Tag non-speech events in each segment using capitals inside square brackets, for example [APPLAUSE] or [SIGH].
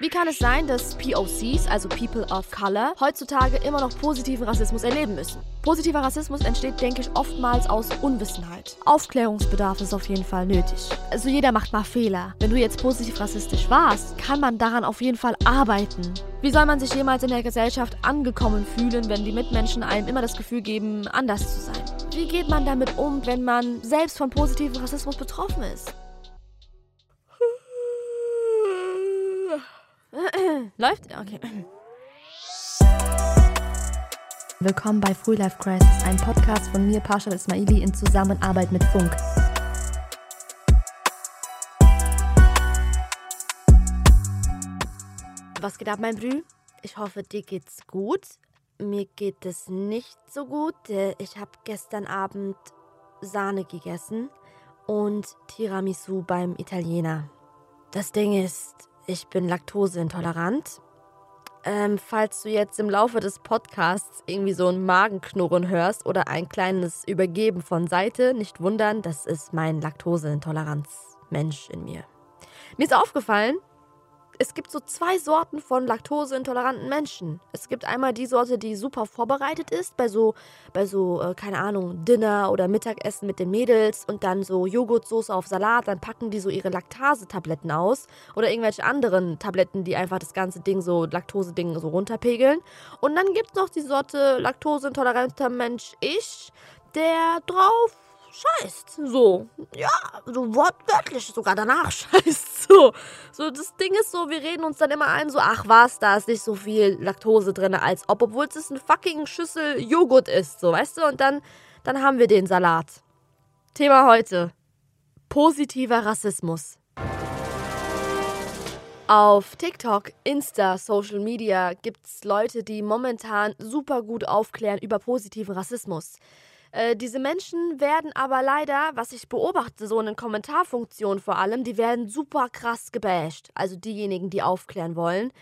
Wie kann es sein, dass POCs, also People of Color, heutzutage immer noch positiven Rassismus erleben müssen? Positiver Rassismus entsteht, denke ich, oftmals aus Unwissenheit. Aufklärungsbedarf ist auf jeden Fall nötig. Also jeder macht mal Fehler. Wenn du jetzt positiv rassistisch warst, kann man daran auf jeden Fall arbeiten. Wie soll man sich jemals in der Gesellschaft angekommen fühlen, wenn die Mitmenschen einem immer das Gefühl geben, anders zu sein? Wie geht man damit um, wenn man selbst von positivem Rassismus betroffen ist? Läuft? Okay. Willkommen bei Free Life Crisis, ein Podcast von mir, Pasha Ismaili, in Zusammenarbeit mit Funk. Was geht ab, mein Brü? Ich hoffe, dir geht's gut. Mir geht es nicht so gut. Ich habe gestern Abend Sahne gegessen und Tiramisu beim Italiener. Das Ding ist, ich bin laktoseintolerant. Ähm, falls du jetzt im Laufe des Podcasts irgendwie so ein Magenknurren hörst oder ein kleines Übergeben von Seite, nicht wundern, das ist mein Laktoseintoleranz-Mensch in mir. Mir ist aufgefallen, es gibt so zwei Sorten von laktoseintoleranten Menschen. Es gibt einmal die Sorte, die super vorbereitet ist, bei so, bei so, äh, keine Ahnung, Dinner oder Mittagessen mit den Mädels und dann so Joghurtsoße auf Salat, dann packen die so ihre Laktasetabletten aus oder irgendwelche anderen Tabletten, die einfach das ganze Ding so, Laktose-Ding so runterpegeln. Und dann gibt es noch die Sorte laktoseintoleranter Mensch ich, der drauf scheißt. So, ja, so wortwörtlich sogar danach [LAUGHS] scheißt. So, so das Ding ist so, wir reden uns dann immer ein, so, ach was, da ist nicht so viel Laktose drin, als ob, obwohl es eine fucking Schüssel Joghurt ist, so, weißt du? Und dann, dann haben wir den Salat. Thema heute. Positiver Rassismus. Auf TikTok, Insta, Social Media gibt es Leute, die momentan super gut aufklären über positiven Rassismus. Äh, diese Menschen werden aber leider, was ich beobachte, so in den Kommentarfunktionen vor allem, die werden super krass gebasht. Also diejenigen, die aufklären wollen.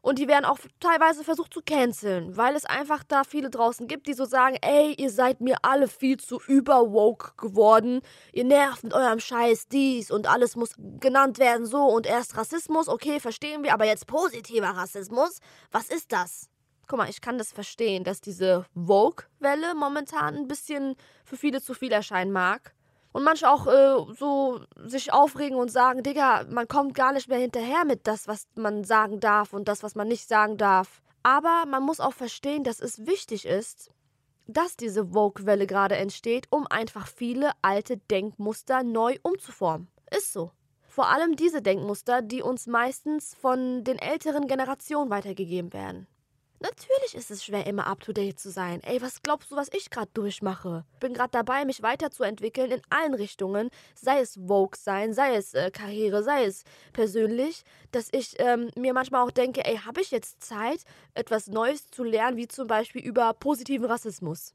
Und die werden auch teilweise versucht zu canceln, weil es einfach da viele draußen gibt, die so sagen, ey, ihr seid mir alle viel zu überwoke geworden. Ihr nervt mit eurem Scheiß dies und alles muss genannt werden so und erst Rassismus, okay, verstehen wir, aber jetzt positiver Rassismus, was ist das? Guck mal, ich kann das verstehen, dass diese Vogue-Welle momentan ein bisschen für viele zu viel erscheinen mag. Und manche auch äh, so sich aufregen und sagen, Digga, man kommt gar nicht mehr hinterher mit das, was man sagen darf und das, was man nicht sagen darf. Aber man muss auch verstehen, dass es wichtig ist, dass diese Vogue-Welle gerade entsteht, um einfach viele alte Denkmuster neu umzuformen. Ist so. Vor allem diese Denkmuster, die uns meistens von den älteren Generationen weitergegeben werden. Natürlich ist es schwer, immer up to date zu sein. Ey, was glaubst du, was ich gerade durchmache? Bin gerade dabei, mich weiterzuentwickeln in allen Richtungen. Sei es Vogue sein, sei es äh, Karriere, sei es persönlich, dass ich ähm, mir manchmal auch denke, ey, habe ich jetzt Zeit, etwas Neues zu lernen, wie zum Beispiel über positiven Rassismus?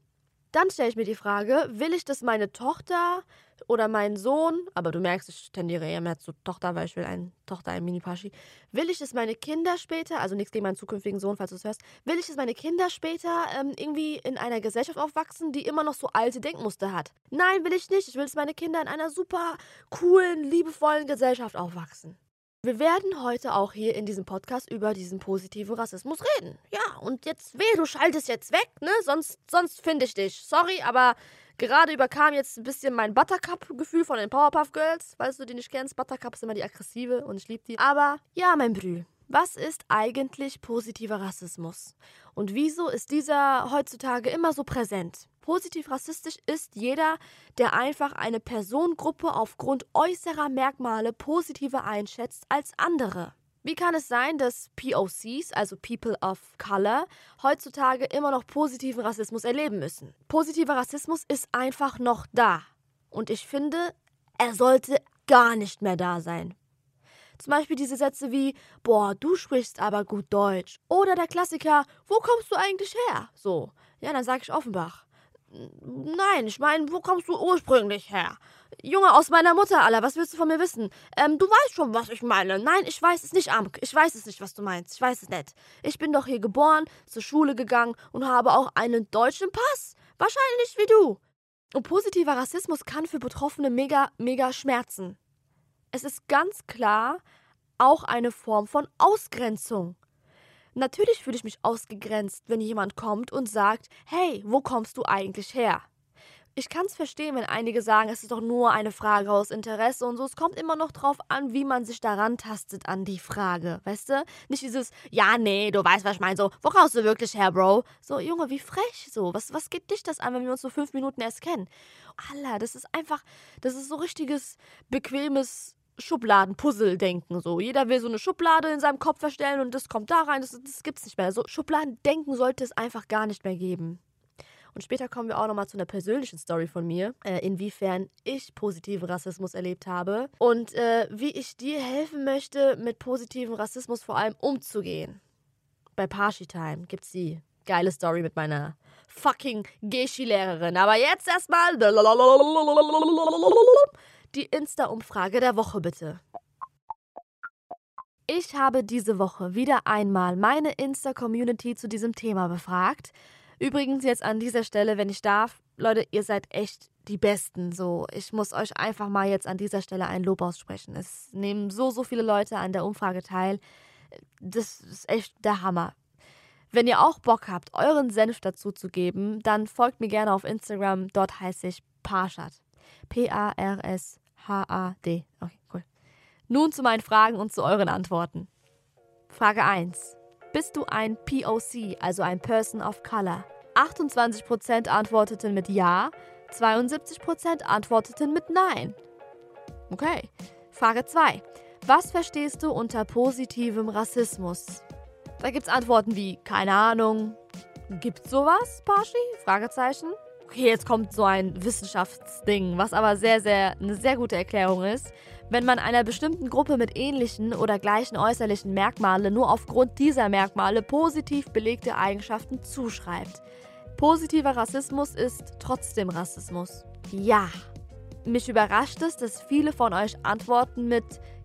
Dann stelle ich mir die Frage, will ich, dass meine Tochter oder mein Sohn, aber du merkst, ich tendiere eher mehr zu Tochter, weil ich will eine Tochter, ein Mini-Paschi, will ich, dass meine Kinder später, also nichts gegen meinen zukünftigen Sohn, falls du es hörst, will ich, dass meine Kinder später ähm, irgendwie in einer Gesellschaft aufwachsen, die immer noch so alte Denkmuster hat? Nein, will ich nicht. Ich will, dass meine Kinder in einer super coolen, liebevollen Gesellschaft aufwachsen. Wir werden heute auch hier in diesem Podcast über diesen positiven Rassismus reden. Ja, und jetzt weh, du schaltest jetzt weg, ne? Sonst, sonst finde ich dich. Sorry, aber gerade überkam jetzt ein bisschen mein Buttercup-Gefühl von den Powerpuff Girls. Falls du die nicht kennst, Buttercup ist immer die aggressive und ich liebe die. Aber ja, mein Brü, was ist eigentlich positiver Rassismus? Und wieso ist dieser heutzutage immer so präsent? Positiv rassistisch ist jeder, der einfach eine Personengruppe aufgrund äußerer Merkmale positiver einschätzt als andere. Wie kann es sein, dass POCs, also People of Color, heutzutage immer noch positiven Rassismus erleben müssen? Positiver Rassismus ist einfach noch da. Und ich finde, er sollte gar nicht mehr da sein. Zum Beispiel diese Sätze wie, boah, du sprichst aber gut Deutsch. Oder der Klassiker, wo kommst du eigentlich her? So, ja, dann sage ich Offenbach. Nein, ich meine, wo kommst du ursprünglich her? Junge, aus meiner Mutter, Alter, was willst du von mir wissen? Ähm, du weißt schon, was ich meine. Nein, ich weiß es nicht, Amk. Ich weiß es nicht, was du meinst. Ich weiß es nicht. Ich bin doch hier geboren, zur Schule gegangen und habe auch einen deutschen Pass. Wahrscheinlich wie du. Und positiver Rassismus kann für Betroffene mega, mega schmerzen. Es ist ganz klar, auch eine Form von Ausgrenzung. Natürlich fühle ich mich ausgegrenzt, wenn jemand kommt und sagt, hey, wo kommst du eigentlich her? Ich kann es verstehen, wenn einige sagen, es ist doch nur eine Frage aus Interesse und so. Es kommt immer noch drauf an, wie man sich daran tastet an die Frage, weißt du? Nicht dieses, ja, nee, du weißt, was ich meine, so, wo kommst du wirklich her, Bro? So, Junge, wie frech, so. Was, was geht dich das an, wenn wir uns so fünf Minuten erst kennen? Allah, das ist einfach, das ist so richtiges, bequemes Schubladen-Puzzle-Denken. So. Jeder will so eine Schublade in seinem Kopf verstellen und das kommt da rein. Das, das es nicht mehr. So Schubladen-Denken sollte es einfach gar nicht mehr geben. Und später kommen wir auch nochmal zu einer persönlichen Story von mir, äh, inwiefern ich positiven Rassismus erlebt habe und äh, wie ich dir helfen möchte, mit positivem Rassismus vor allem umzugehen. Bei Parshi Time gibt's die geile Story mit meiner fucking Geschi-Lehrerin. Aber jetzt erstmal die Insta-Umfrage der Woche bitte. Ich habe diese Woche wieder einmal meine Insta-Community zu diesem Thema befragt. Übrigens jetzt an dieser Stelle, wenn ich darf, Leute, ihr seid echt die Besten. So, ich muss euch einfach mal jetzt an dieser Stelle ein Lob aussprechen. Es nehmen so, so viele Leute an der Umfrage teil. Das ist echt der Hammer. Wenn ihr auch Bock habt, euren Senf dazu zu geben, dann folgt mir gerne auf Instagram. Dort heiße ich Parshad. P-A-R-S H-A-D. Okay, cool. Nun zu meinen Fragen und zu euren Antworten. Frage 1. Bist du ein POC, also ein Person of Color? 28% antworteten mit Ja, 72% antworteten mit Nein. Okay. Frage 2. Was verstehst du unter positivem Rassismus? Da gibt es Antworten wie keine Ahnung. Gibt's sowas, Pashi? Fragezeichen. Okay, jetzt kommt so ein Wissenschaftsding, was aber sehr, sehr eine sehr gute Erklärung ist. Wenn man einer bestimmten Gruppe mit ähnlichen oder gleichen äußerlichen Merkmalen nur aufgrund dieser Merkmale positiv belegte Eigenschaften zuschreibt. Positiver Rassismus ist trotzdem Rassismus. Ja. Mich überrascht es, dass viele von euch antworten mit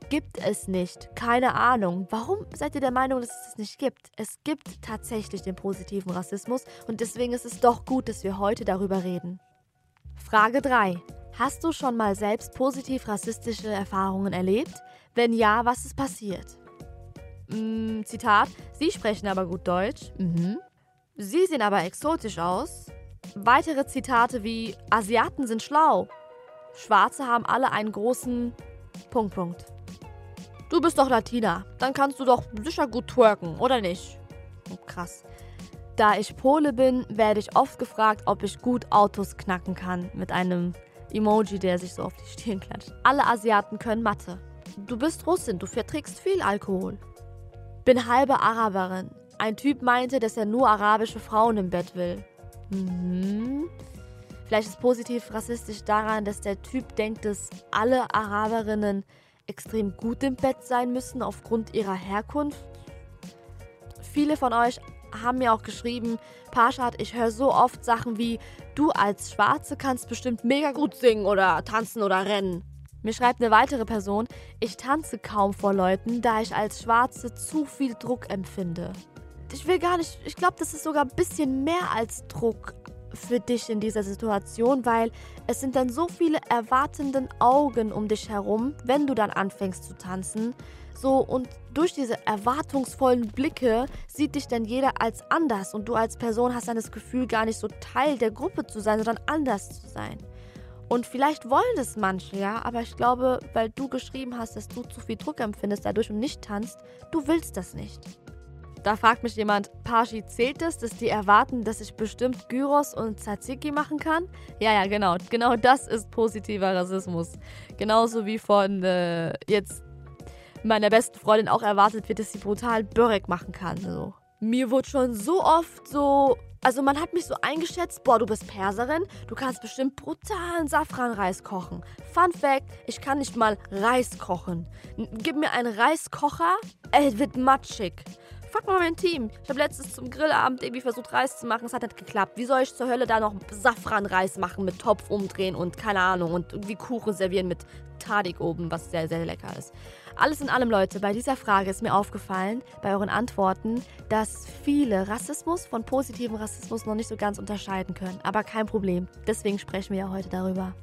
gibt es nicht. Keine Ahnung. Warum seid ihr der Meinung, dass es es nicht gibt? Es gibt tatsächlich den positiven Rassismus und deswegen ist es doch gut, dass wir heute darüber reden. Frage 3. Hast du schon mal selbst positiv rassistische Erfahrungen erlebt? Wenn ja, was ist passiert? Mm, Zitat: Sie sprechen aber gut Deutsch. Mhm. Sie sehen aber exotisch aus. Weitere Zitate wie Asiaten sind schlau. Schwarze haben alle einen großen Punkt Punkt. Du bist doch Latina. Dann kannst du doch sicher gut twerken, oder nicht? Oh, krass. Da ich Pole bin, werde ich oft gefragt, ob ich gut Autos knacken kann. Mit einem Emoji, der sich so auf die Stirn klatscht. Alle Asiaten können Mathe. Du bist Russin, du verträgst viel Alkohol. Bin halbe Araberin. Ein Typ meinte, dass er nur arabische Frauen im Bett will. Mhm. Vielleicht ist positiv rassistisch daran, dass der Typ denkt, dass alle Araberinnen extrem gut im Bett sein müssen aufgrund ihrer Herkunft. Viele von euch haben mir auch geschrieben, Parshad, ich höre so oft Sachen wie, du als Schwarze kannst bestimmt mega gut singen oder tanzen oder rennen. Mir schreibt eine weitere Person, ich tanze kaum vor Leuten, da ich als Schwarze zu viel Druck empfinde. Ich will gar nicht, ich glaube, das ist sogar ein bisschen mehr als Druck für dich in dieser Situation, weil es sind dann so viele erwartenden Augen um dich herum, wenn du dann anfängst zu tanzen. So und durch diese erwartungsvollen Blicke sieht dich dann jeder als anders und du als Person hast dann das Gefühl, gar nicht so Teil der Gruppe zu sein, sondern anders zu sein. Und vielleicht wollen das manche, ja, aber ich glaube, weil du geschrieben hast, dass du zu viel Druck empfindest dadurch und nicht tanzt, du willst das nicht. Da fragt mich jemand, Pashi, zählt es, dass die erwarten, dass ich bestimmt Gyros und Tzatziki machen kann? Ja, ja, genau. Genau das ist positiver Rassismus. Genauso wie von äh, jetzt meiner besten Freundin auch erwartet wird, dass sie brutal Börek machen kann. So. Mir wurde schon so oft so also man hat mich so eingeschätzt, boah, du bist Perserin, du kannst bestimmt brutalen Safranreis kochen. Fun Fact, ich kann nicht mal Reis kochen. Gib mir einen Reiskocher, er wird matschig. Fuck mal mein Team. Ich habe letztens zum Grillabend irgendwie versucht, Reis zu machen. Es hat nicht geklappt. Wie soll ich zur Hölle da noch Safranreis machen mit Topf umdrehen und keine Ahnung und irgendwie Kuchen servieren mit Tadik oben, was sehr, sehr lecker ist. Alles in allem, Leute, bei dieser Frage ist mir aufgefallen, bei euren Antworten, dass viele Rassismus von positivem Rassismus noch nicht so ganz unterscheiden können. Aber kein Problem. Deswegen sprechen wir ja heute darüber.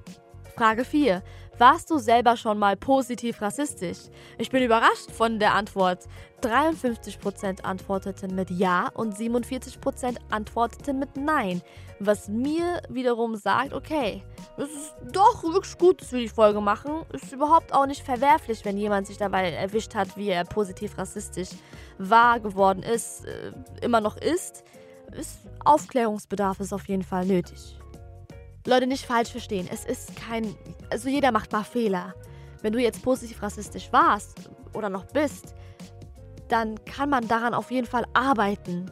Frage 4. Warst du selber schon mal positiv rassistisch? Ich bin überrascht von der Antwort. 53% antworteten mit Ja und 47% antworteten mit Nein. Was mir wiederum sagt, okay, es ist doch wirklich gut, dass wir die Folge machen. Ist überhaupt auch nicht verwerflich, wenn jemand sich dabei erwischt hat, wie er positiv rassistisch war geworden ist, äh, immer noch ist. ist Aufklärungsbedarf ist auf jeden Fall nötig. Leute, nicht falsch verstehen. Es ist kein. Also jeder macht mal Fehler. Wenn du jetzt positiv rassistisch warst oder noch bist, dann kann man daran auf jeden Fall arbeiten.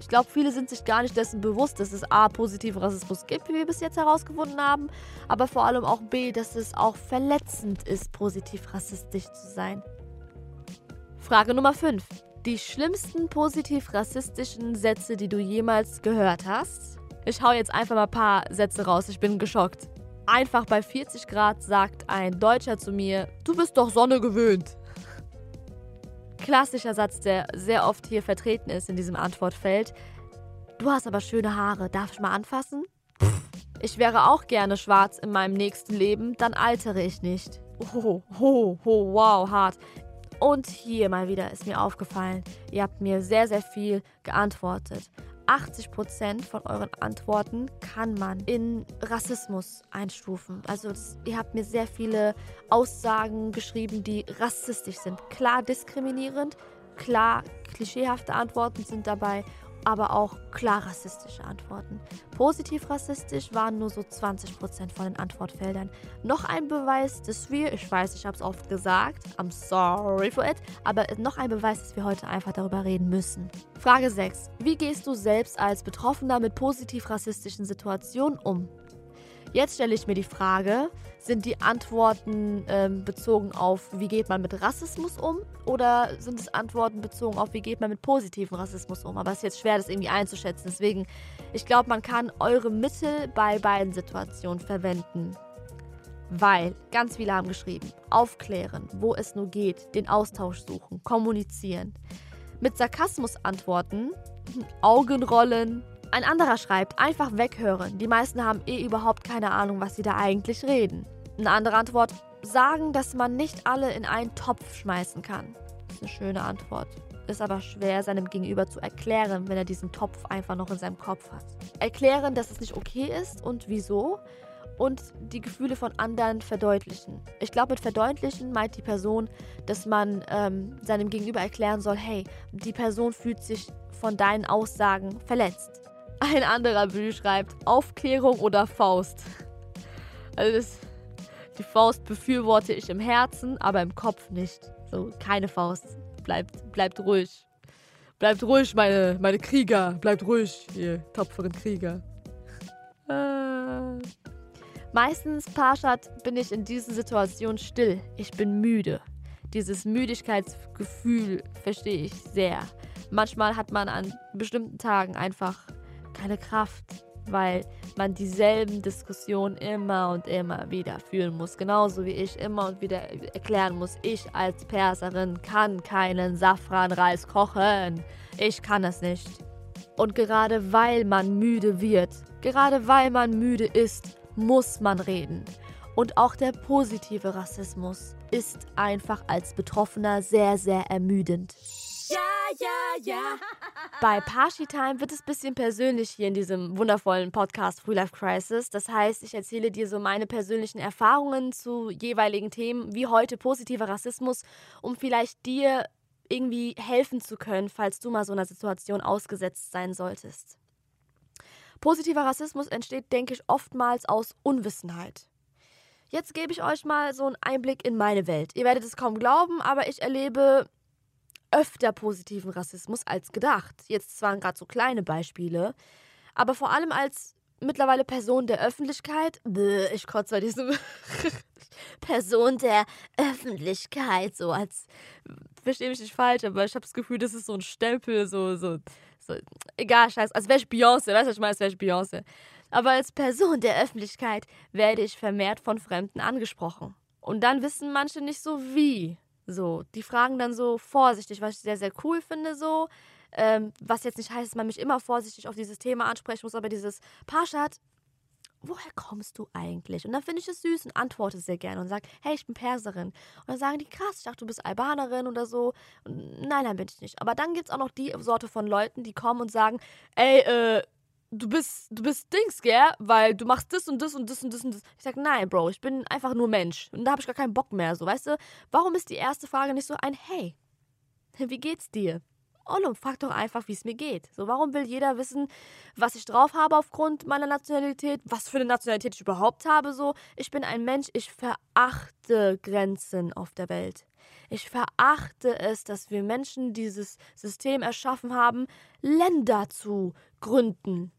Ich glaube, viele sind sich gar nicht dessen bewusst, dass es A, positiven Rassismus gibt, wie wir bis jetzt herausgefunden haben, aber vor allem auch B, dass es auch verletzend ist, positiv rassistisch zu sein. Frage Nummer 5. Die schlimmsten positiv rassistischen Sätze, die du jemals gehört hast? Ich hau jetzt einfach mal ein paar Sätze raus, ich bin geschockt. Einfach bei 40 Grad sagt ein Deutscher zu mir, du bist doch Sonne gewöhnt. Klassischer Satz, der sehr oft hier vertreten ist in diesem Antwortfeld. Du hast aber schöne Haare, darf ich mal anfassen? Ich wäre auch gerne schwarz in meinem nächsten Leben, dann altere ich nicht. Oh, oh, oh, wow, hart. Und hier mal wieder ist mir aufgefallen, ihr habt mir sehr, sehr viel geantwortet. 80% von euren Antworten kann man in Rassismus einstufen. Also ihr habt mir sehr viele Aussagen geschrieben, die rassistisch sind. Klar diskriminierend, klar klischeehafte Antworten sind dabei aber auch klar rassistische Antworten. Positiv rassistisch waren nur so 20% von den Antwortfeldern. Noch ein Beweis, dass wir, ich weiß, ich habe es oft gesagt, I'm sorry for it, aber noch ein Beweis, dass wir heute einfach darüber reden müssen. Frage 6. Wie gehst du selbst als Betroffener mit positiv rassistischen Situationen um? Jetzt stelle ich mir die Frage, sind die Antworten ähm, bezogen auf, wie geht man mit Rassismus um? Oder sind es Antworten bezogen auf, wie geht man mit positivem Rassismus um? Aber es ist jetzt schwer, das irgendwie einzuschätzen. Deswegen, ich glaube, man kann eure Mittel bei beiden Situationen verwenden. Weil ganz viele haben geschrieben, aufklären, wo es nur geht, den Austausch suchen, kommunizieren. Mit Sarkasmus antworten, [CLEARS THROAT] Augenrollen, ein anderer schreibt, einfach weghören. Die meisten haben eh überhaupt keine Ahnung, was sie da eigentlich reden. Eine andere Antwort, sagen, dass man nicht alle in einen Topf schmeißen kann. Das ist eine schöne Antwort. Ist aber schwer, seinem Gegenüber zu erklären, wenn er diesen Topf einfach noch in seinem Kopf hat. Erklären, dass es nicht okay ist und wieso. Und die Gefühle von anderen verdeutlichen. Ich glaube, mit verdeutlichen meint die Person, dass man ähm, seinem Gegenüber erklären soll, hey, die Person fühlt sich von deinen Aussagen verletzt. Ein anderer Bühl schreibt Aufklärung oder Faust. Also das, die Faust befürworte ich im Herzen, aber im Kopf nicht. So, keine Faust. Bleibt, bleibt ruhig. Bleibt ruhig, meine, meine Krieger. Bleibt ruhig, ihr tapferen Krieger. Äh. Meistens, Parshad, bin ich in diesen Situationen still. Ich bin müde. Dieses Müdigkeitsgefühl verstehe ich sehr. Manchmal hat man an bestimmten Tagen einfach keine Kraft, weil man dieselben Diskussionen immer und immer wieder führen muss. Genauso wie ich immer und wieder erklären muss, ich als Perserin kann keinen Safranreis kochen. Ich kann es nicht. Und gerade weil man müde wird, gerade weil man müde ist, muss man reden. Und auch der positive Rassismus ist einfach als Betroffener sehr, sehr ermüdend. Ja, ja, ja. [LAUGHS] Bei Party Time wird es ein bisschen persönlich hier in diesem wundervollen Podcast Free Life Crisis. Das heißt, ich erzähle dir so meine persönlichen Erfahrungen zu jeweiligen Themen, wie heute positiver Rassismus, um vielleicht dir irgendwie helfen zu können, falls du mal so einer Situation ausgesetzt sein solltest. Positiver Rassismus entsteht, denke ich, oftmals aus Unwissenheit. Jetzt gebe ich euch mal so einen Einblick in meine Welt. Ihr werdet es kaum glauben, aber ich erlebe öfter positiven Rassismus als gedacht. Jetzt zwar gerade so kleine Beispiele, aber vor allem als mittlerweile Person der Öffentlichkeit. Ich kotze bei diesem [LAUGHS] Person der Öffentlichkeit, so als verstehe mich nicht falsch, aber ich habe das Gefühl, das ist so ein Stempel, so, so, so egal, scheiß, als wäre ich Beyoncé, weißt du, ich meine, als wäre ich Beyoncé. Aber als Person der Öffentlichkeit werde ich vermehrt von Fremden angesprochen. Und dann wissen manche nicht so wie. So, die fragen dann so vorsichtig, was ich sehr, sehr cool finde, so. Ähm, was jetzt nicht heißt, dass man mich immer vorsichtig auf dieses Thema ansprechen muss, aber dieses Parshad, woher kommst du eigentlich? Und dann finde ich es süß und antworte sehr gerne und sage, hey, ich bin Perserin. Und dann sagen die, krass, ich dachte, du bist Albanerin oder so. Und nein, nein, bin ich nicht. Aber dann gibt es auch noch die Sorte von Leuten, die kommen und sagen, ey, äh, du bist, du bist Dings, gell? Weil du machst das und das und das und das und das. Ich sag, nein, Bro, ich bin einfach nur Mensch. Und da habe ich gar keinen Bock mehr. So, weißt du, warum ist die erste Frage nicht so ein Hey? [LAUGHS] Wie geht's dir? Ollum, frag doch einfach, wie es mir geht. So, warum will jeder wissen, was ich drauf habe aufgrund meiner Nationalität, was für eine Nationalität ich überhaupt habe? So, ich bin ein Mensch, ich verachte Grenzen auf der Welt. Ich verachte es, dass wir Menschen dieses System erschaffen haben, Länder zu gründen.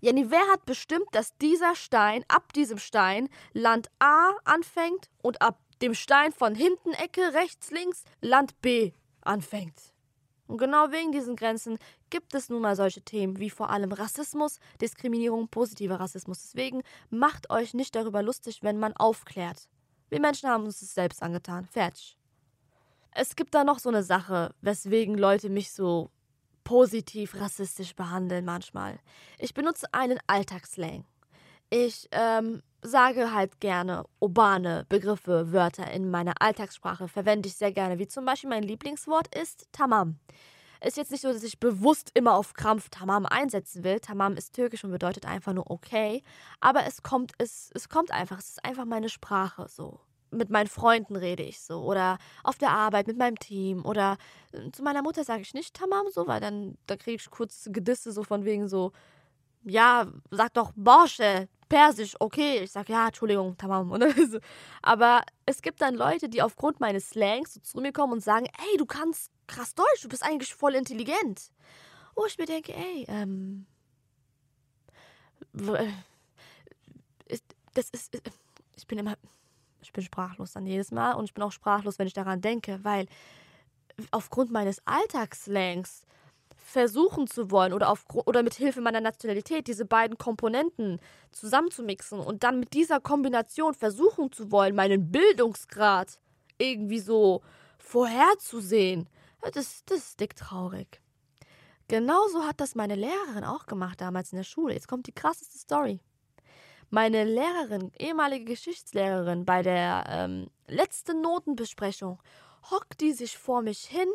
Jenny, wer hat bestimmt, dass dieser Stein, ab diesem Stein, Land A anfängt und ab dem Stein von hinten Ecke, rechts, links, Land B anfängt? Und genau wegen diesen Grenzen gibt es nun mal solche Themen wie vor allem Rassismus, Diskriminierung, positiver Rassismus. Deswegen macht euch nicht darüber lustig, wenn man aufklärt. Wir Menschen haben uns das selbst angetan. Fertig. Es gibt da noch so eine Sache, weswegen Leute mich so positiv rassistisch behandeln manchmal. Ich benutze einen Alltagsslang. Ich ähm, sage halt gerne urbane Begriffe, Wörter in meiner Alltagssprache, verwende ich sehr gerne, wie zum Beispiel mein Lieblingswort ist Tamam. Ist jetzt nicht so, dass ich bewusst immer auf Krampf Tamam einsetzen will. Tamam ist türkisch und bedeutet einfach nur okay. Aber es kommt, es, es kommt einfach, es ist einfach meine Sprache so mit meinen Freunden rede ich so oder auf der Arbeit mit meinem Team oder äh, zu meiner Mutter sage ich nicht Tamam so, weil dann da kriege ich kurz Gedisse so von wegen so ja, sag doch Borsche, Persisch, okay. Ich sag ja, Entschuldigung, Tamam. [LAUGHS] Aber es gibt dann Leute, die aufgrund meines Slangs so zu mir kommen und sagen, ey, du kannst krass Deutsch, du bist eigentlich voll intelligent. Wo ich mir denke, ey, ähm, äh, das ist, äh, ich bin immer, ich bin sprachlos dann jedes Mal und ich bin auch sprachlos, wenn ich daran denke, weil aufgrund meines Alltagsslangs versuchen zu wollen oder, auf, oder mit Hilfe meiner Nationalität diese beiden Komponenten zusammenzumixen und dann mit dieser Kombination versuchen zu wollen, meinen Bildungsgrad irgendwie so vorherzusehen, das, das ist dick traurig. Genauso hat das meine Lehrerin auch gemacht damals in der Schule. Jetzt kommt die krasseste Story meine Lehrerin, ehemalige Geschichtslehrerin, bei der ähm, letzten Notenbesprechung, hockt die sich vor mich hin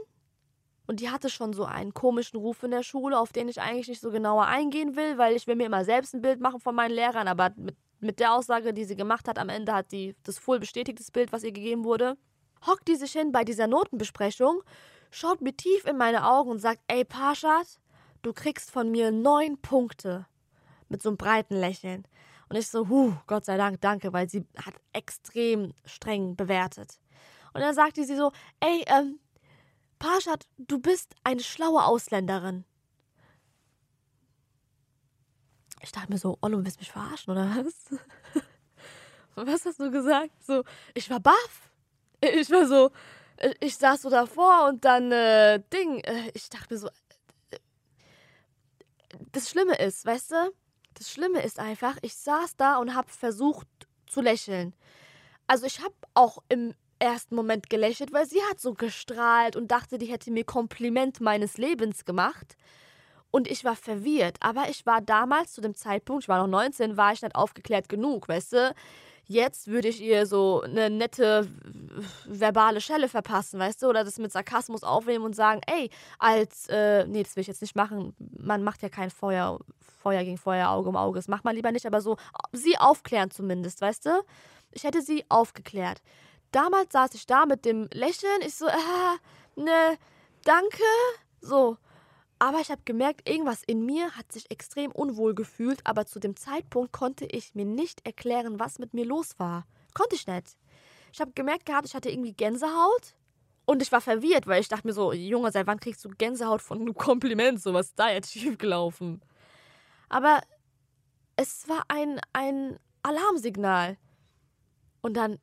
und die hatte schon so einen komischen Ruf in der Schule, auf den ich eigentlich nicht so genauer eingehen will, weil ich will mir immer selbst ein Bild machen von meinen Lehrern, aber mit, mit der Aussage, die sie gemacht hat, am Ende hat die das voll bestätigtes Bild, was ihr gegeben wurde. Hockt die sich hin bei dieser Notenbesprechung, schaut mir tief in meine Augen und sagt, ey Parshad, du kriegst von mir neun Punkte. Mit so einem breiten Lächeln. Und ich so, huh, Gott sei Dank, danke, weil sie hat extrem streng bewertet. Und dann sagte sie so, ey, ähm, Parshad, du bist eine schlaue Ausländerin. Ich dachte mir so, Ollo, willst du mich verarschen oder was? [LAUGHS] was hast du gesagt? So, ich war baff. Ich war so, ich saß so davor und dann, äh, Ding, äh, ich dachte mir so, äh, das Schlimme ist, weißt du, das Schlimme ist einfach, ich saß da und habe versucht zu lächeln. Also ich habe auch im ersten Moment gelächelt, weil sie hat so gestrahlt und dachte, die hätte mir Kompliment meines Lebens gemacht. Und ich war verwirrt. Aber ich war damals zu dem Zeitpunkt, ich war noch 19, war ich nicht aufgeklärt genug, weißt du? Jetzt würde ich ihr so eine nette verbale Schelle verpassen, weißt du, oder das mit Sarkasmus aufnehmen und sagen, ey, als, äh, nee, das will ich jetzt nicht machen, man macht ja kein Feuer, Feuer gegen Feuer, Auge um Auge, das macht man lieber nicht, aber so, sie aufklären zumindest, weißt du? Ich hätte sie aufgeklärt. Damals saß ich da mit dem Lächeln, ich so, äh, [LAUGHS] ne, danke, so, aber ich habe gemerkt, irgendwas in mir hat sich extrem unwohl gefühlt, aber zu dem Zeitpunkt konnte ich mir nicht erklären, was mit mir los war. Konnte ich nicht. Ich habe gemerkt gehabt, ich hatte irgendwie Gänsehaut und ich war verwirrt, weil ich dachte mir so, Junge, seit wann kriegst du Gänsehaut von einem [LAUGHS] Kompliment? So was ist da jetzt schiefgelaufen? Aber es war ein, ein Alarmsignal. Und dann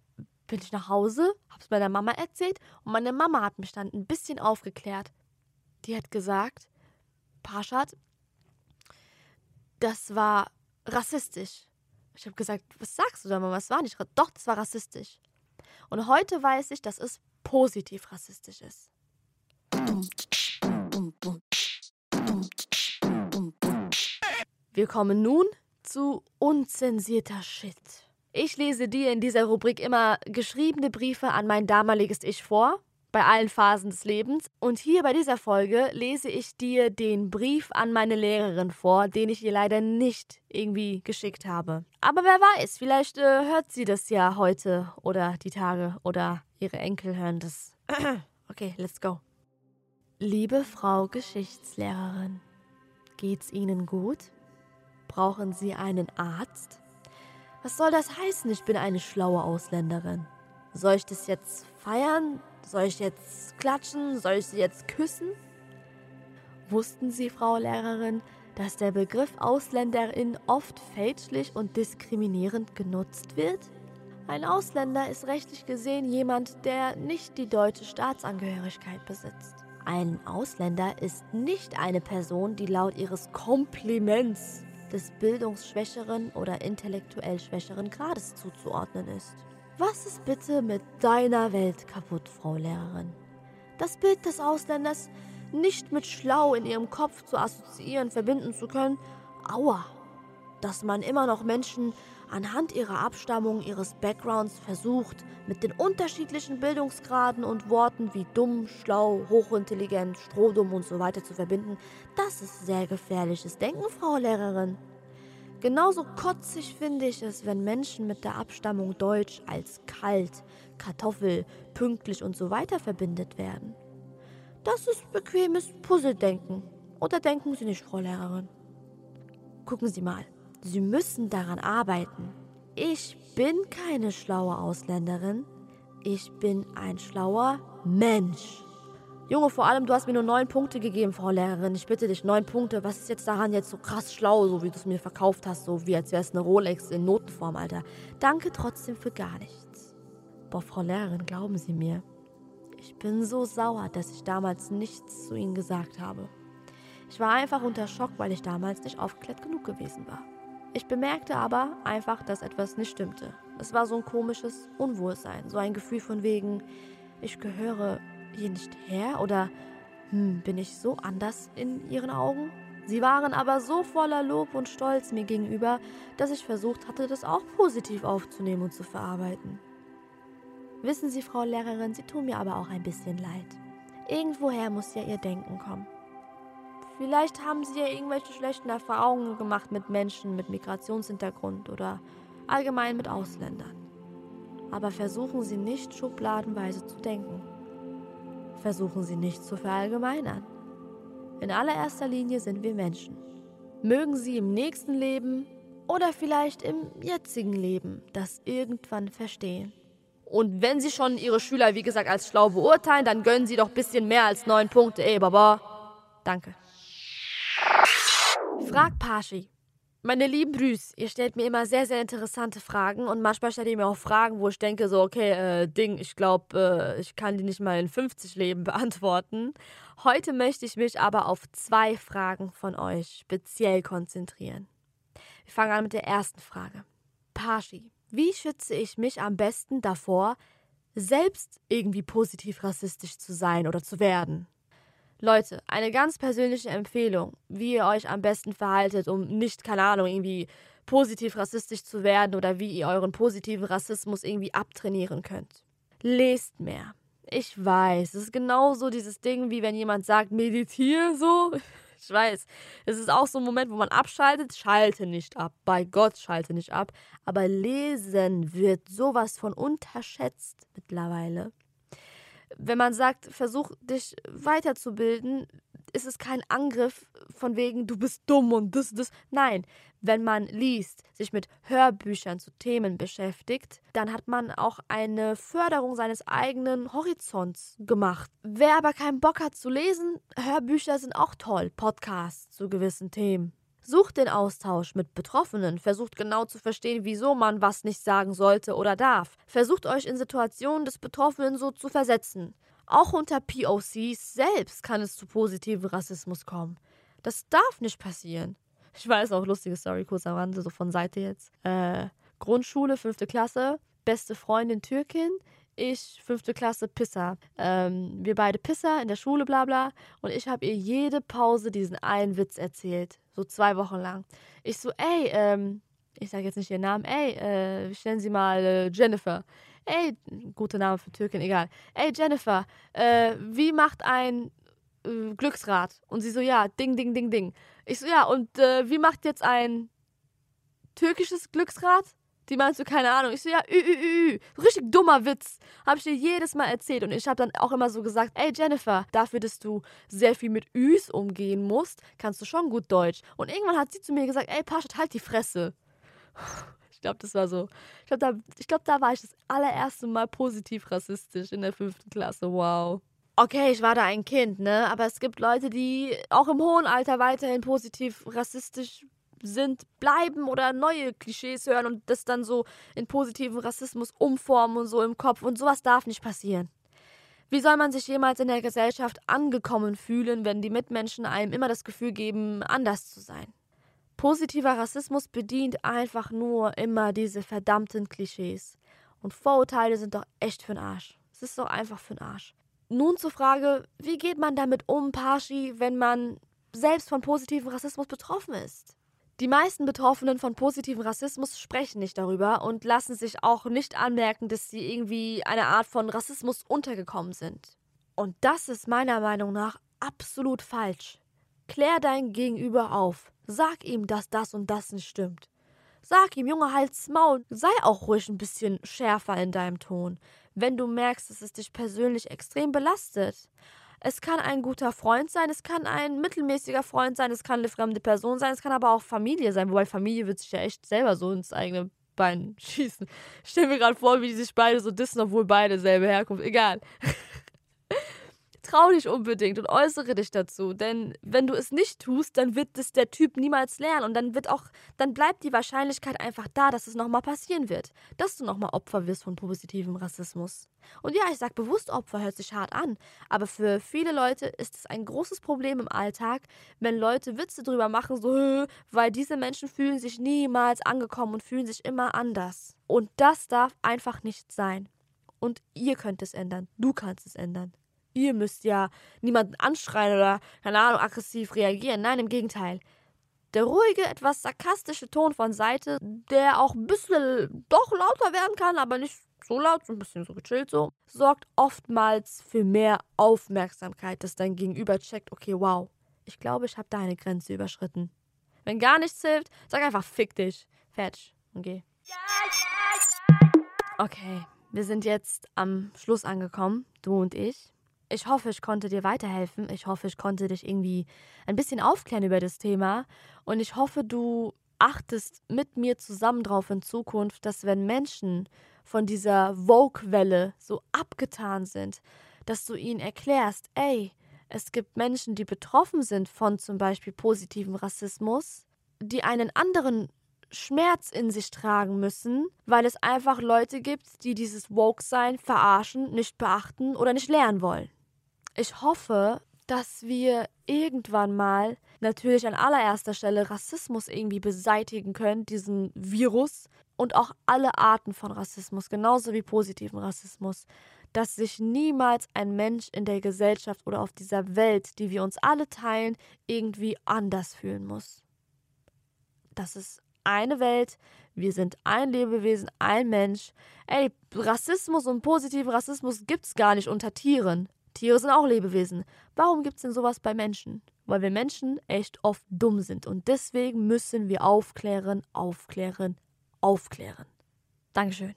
bin ich nach Hause, hab's meiner Mama erzählt und meine Mama hat mich dann ein bisschen aufgeklärt. Die hat gesagt, Parshad, das war rassistisch. Ich habe gesagt, was sagst du da, Mama? Es war nicht. Doch, das war rassistisch. Und heute weiß ich, dass es positiv rassistisch ist. Wir kommen nun zu unzensierter Shit. Ich lese dir in dieser Rubrik immer geschriebene Briefe an mein damaliges Ich vor, bei allen Phasen des Lebens. Und hier bei dieser Folge lese ich dir den Brief an meine Lehrerin vor, den ich ihr leider nicht irgendwie geschickt habe. Aber wer weiß, vielleicht äh, hört sie das ja heute oder die Tage oder ihre Enkel hören das. [CLEARS THROAT] okay, let's go. Liebe Frau Geschichtslehrerin, geht's Ihnen gut? Brauchen Sie einen Arzt? Was soll das heißen, ich bin eine schlaue Ausländerin? Soll ich das jetzt feiern? Soll ich jetzt klatschen? Soll ich sie jetzt küssen? Wussten Sie, Frau Lehrerin, dass der Begriff Ausländerin oft fälschlich und diskriminierend genutzt wird? Ein Ausländer ist rechtlich gesehen jemand, der nicht die deutsche Staatsangehörigkeit besitzt. Ein Ausländer ist nicht eine Person, die laut ihres Kompliments des bildungsschwächeren oder intellektuell schwächeren Grades zuzuordnen ist. Was ist bitte mit deiner Welt kaputt, Frau Lehrerin? Das Bild des Ausländers nicht mit schlau in ihrem Kopf zu assoziieren, verbinden zu können, aua, dass man immer noch Menschen anhand ihrer Abstammung, ihres Backgrounds versucht, mit den unterschiedlichen Bildungsgraden und Worten wie dumm, schlau, hochintelligent, strohdumm und so weiter zu verbinden, das ist sehr gefährliches Denken, Frau Lehrerin. Genauso kotzig finde ich es, wenn Menschen mit der Abstammung Deutsch als kalt, Kartoffel, pünktlich und so weiter verbindet werden. Das ist bequemes Puzzledenken. Oder denken Sie nicht, Frau Lehrerin? Gucken Sie mal. Sie müssen daran arbeiten. Ich bin keine schlaue Ausländerin. Ich bin ein schlauer Mensch. Junge, vor allem, du hast mir nur neun Punkte gegeben, Frau Lehrerin. Ich bitte dich, neun Punkte. Was ist jetzt daran jetzt so krass schlau, so wie du es mir verkauft hast, so wie als wäre es eine Rolex in Notenform, Alter. Danke trotzdem für gar nichts. Boah, Frau Lehrerin, glauben Sie mir. Ich bin so sauer, dass ich damals nichts zu Ihnen gesagt habe. Ich war einfach unter Schock, weil ich damals nicht aufgeklärt genug gewesen war. Ich bemerkte aber einfach, dass etwas nicht stimmte. Es war so ein komisches Unwohlsein, so ein Gefühl von wegen, ich gehöre hier nicht her oder hm, bin ich so anders in ihren Augen? Sie waren aber so voller Lob und Stolz mir gegenüber, dass ich versucht hatte, das auch positiv aufzunehmen und zu verarbeiten. Wissen Sie, Frau Lehrerin, Sie tun mir aber auch ein bisschen leid. Irgendwoher muss ja Ihr Denken kommen. Vielleicht haben sie ja irgendwelche schlechten Erfahrungen gemacht mit Menschen mit Migrationshintergrund oder allgemein mit Ausländern. Aber versuchen Sie nicht schubladenweise zu denken. Versuchen Sie nicht zu verallgemeinern. In allererster Linie sind wir Menschen. Mögen Sie im nächsten Leben oder vielleicht im jetzigen Leben das irgendwann verstehen. Und wenn Sie schon Ihre Schüler, wie gesagt, als schlau beurteilen, dann gönnen Sie doch ein bisschen mehr als neun Punkte. Ey, Baba. Danke. Frag Pashi. Meine lieben Brüs, ihr stellt mir immer sehr, sehr interessante Fragen und manchmal stellt ihr mir auch Fragen, wo ich denke so, okay, äh, Ding, ich glaube, äh, ich kann die nicht mal in 50 Leben beantworten. Heute möchte ich mich aber auf zwei Fragen von euch speziell konzentrieren. Wir fangen an mit der ersten Frage. Pashi, wie schütze ich mich am besten davor, selbst irgendwie positiv rassistisch zu sein oder zu werden? Leute, eine ganz persönliche Empfehlung, wie ihr euch am besten verhaltet, um nicht, keine Ahnung, irgendwie positiv rassistisch zu werden oder wie ihr euren positiven Rassismus irgendwie abtrainieren könnt. Lest mehr. Ich weiß, es ist genauso dieses Ding, wie wenn jemand sagt, meditiere so. [LAUGHS] Ich weiß, es ist auch so ein Moment, wo man abschaltet. Schalte nicht ab. Bei Gott schalte nicht ab. Aber lesen wird sowas von unterschätzt mittlerweile wenn man sagt, versuch dich weiterzubilden, ist es kein Angriff von wegen, du bist dumm und das, das. Nein, wenn man liest, sich mit Hörbüchern zu Themen beschäftigt, dann hat man auch eine Förderung seines eigenen Horizonts gemacht. Wer aber keinen Bock hat zu lesen, Hörbücher sind auch toll, Podcasts zu gewissen Themen. Sucht den Austausch mit Betroffenen, versucht genau zu verstehen, wieso man was nicht sagen sollte oder darf. Versucht euch in Situationen des Betroffenen so zu versetzen. Auch unter POCs selbst kann es zu positivem Rassismus kommen. Das darf nicht passieren. Ich weiß auch, lustige Story kurz am Rande, so von Seite jetzt. Äh, Grundschule, fünfte Klasse, beste Freundin Türkin, ich, fünfte Klasse, Pisser. Ähm, wir beide Pisser in der Schule, bla bla. Und ich habe ihr jede Pause diesen einen Witz erzählt. So zwei Wochen lang. Ich so, ey, ähm, ich sage jetzt nicht ihren Namen, ey, äh, stellen Sie mal äh, Jennifer. Ey, guter Name für Türkin, egal. Ey, Jennifer, äh, wie macht ein äh, Glücksrad? Und sie so, ja, ding, ding, ding, ding. Ich so, ja, und äh, wie macht jetzt ein türkisches Glücksrad? Die meinst du, keine Ahnung. Ich so, ja, ü, ü, ü. Richtig dummer Witz. Habe ich dir jedes Mal erzählt. Und ich habe dann auch immer so gesagt, ey Jennifer, dafür, dass du sehr viel mit Üs umgehen musst, kannst du schon gut Deutsch. Und irgendwann hat sie zu mir gesagt, ey Paschat, halt die Fresse. Ich glaube, das war so. Ich glaube, da, glaub, da war ich das allererste Mal positiv rassistisch in der fünften Klasse. Wow. Okay, ich war da ein Kind, ne? Aber es gibt Leute, die auch im hohen Alter weiterhin positiv rassistisch sind, bleiben oder neue Klischees hören und das dann so in positiven Rassismus umformen und so im Kopf. Und sowas darf nicht passieren. Wie soll man sich jemals in der Gesellschaft angekommen fühlen, wenn die Mitmenschen einem immer das Gefühl geben, anders zu sein? Positiver Rassismus bedient einfach nur immer diese verdammten Klischees. Und Vorurteile sind doch echt für'n Arsch. Es ist doch einfach für'n Arsch. Nun zur Frage, wie geht man damit um, Pashi, wenn man selbst von positivem Rassismus betroffen ist? Die meisten Betroffenen von positivem Rassismus sprechen nicht darüber und lassen sich auch nicht anmerken, dass sie irgendwie eine Art von Rassismus untergekommen sind. Und das ist meiner Meinung nach absolut falsch. Klär dein Gegenüber auf. Sag ihm, dass das und das nicht stimmt. Sag ihm, Junge, halt's Maul. Sei auch ruhig ein bisschen schärfer in deinem Ton, wenn du merkst, dass es dich persönlich extrem belastet. Es kann ein guter Freund sein, es kann ein mittelmäßiger Freund sein, es kann eine fremde Person sein, es kann aber auch Familie sein, wobei Familie wird sich ja echt selber so ins eigene Bein [LAUGHS] schießen. Ich stell mir gerade vor, wie die sich beide so dissen, obwohl beide selbe Herkunft. Egal. [LAUGHS] trau dich unbedingt und äußere dich dazu. Denn wenn du es nicht tust, dann wird es der Typ niemals lernen. Und dann wird auch, dann bleibt die Wahrscheinlichkeit einfach da, dass es nochmal passieren wird. Dass du nochmal Opfer wirst von positivem Rassismus. Und ja, ich sag bewusst Opfer, hört sich hart an. Aber für viele Leute ist es ein großes Problem im Alltag, wenn Leute Witze drüber machen, so, weil diese Menschen fühlen sich niemals angekommen und fühlen sich immer anders. Und das darf einfach nicht sein. Und ihr könnt es ändern. Du kannst es ändern ihr müsst ja niemanden anschreien oder, keine Ahnung, aggressiv reagieren. Nein, im Gegenteil. Der ruhige, etwas sarkastische Ton von Seite, der auch ein bisschen doch lauter werden kann, aber nicht so laut, so ein bisschen so gechillt so, sorgt oftmals für mehr Aufmerksamkeit, dass dein Gegenüber checkt, okay, wow, ich glaube, ich habe da eine Grenze überschritten. Wenn gar nichts hilft, sag einfach fick dich. Fertig und geh. Okay, wir sind jetzt am Schluss angekommen, du und ich. Ich hoffe, ich konnte dir weiterhelfen. Ich hoffe, ich konnte dich irgendwie ein bisschen aufklären über das Thema. Und ich hoffe, du achtest mit mir zusammen drauf in Zukunft, dass wenn Menschen von dieser Vogue-Welle so abgetan sind, dass du ihnen erklärst, ey, es gibt Menschen, die betroffen sind von zum Beispiel positivem Rassismus, die einen anderen Schmerz in sich tragen müssen, weil es einfach Leute gibt, die dieses Woke-Sein verarschen, nicht beachten oder nicht lernen wollen. Ich hoffe, dass wir irgendwann mal natürlich an allererster Stelle Rassismus irgendwie beseitigen können, diesen Virus und auch alle Arten von Rassismus, genauso wie positiven Rassismus, dass sich niemals ein Mensch in der Gesellschaft oder auf dieser Welt, die wir uns alle teilen, irgendwie anders fühlen muss. Das ist eine Welt, wir sind ein Lebewesen, ein Mensch. Ey, Rassismus und positiven Rassismus gibt's gar nicht unter Tieren. Tiere sind auch Lebewesen. Warum gibt es denn sowas bei Menschen? Weil wir Menschen echt oft dumm sind und deswegen müssen wir aufklären, aufklären, aufklären. Dankeschön.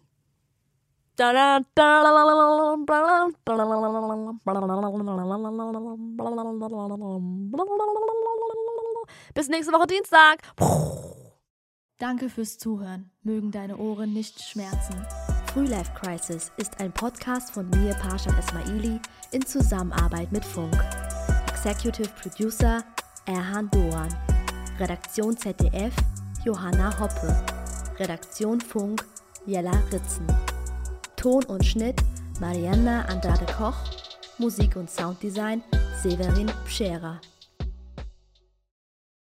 Bis nächste Woche Dienstag. Danke fürs Zuhören. Mögen deine Ohren nicht schmerzen. Frühlife Crisis ist ein Podcast von mir, Pasha Esmaili, in Zusammenarbeit mit Funk. Executive Producer Erhan Doan. Redaktion ZDF Johanna Hoppe. Redaktion Funk Jella Ritzen. Ton und Schnitt Marianna Andrade Koch. Musik und Sounddesign Severin Pschera.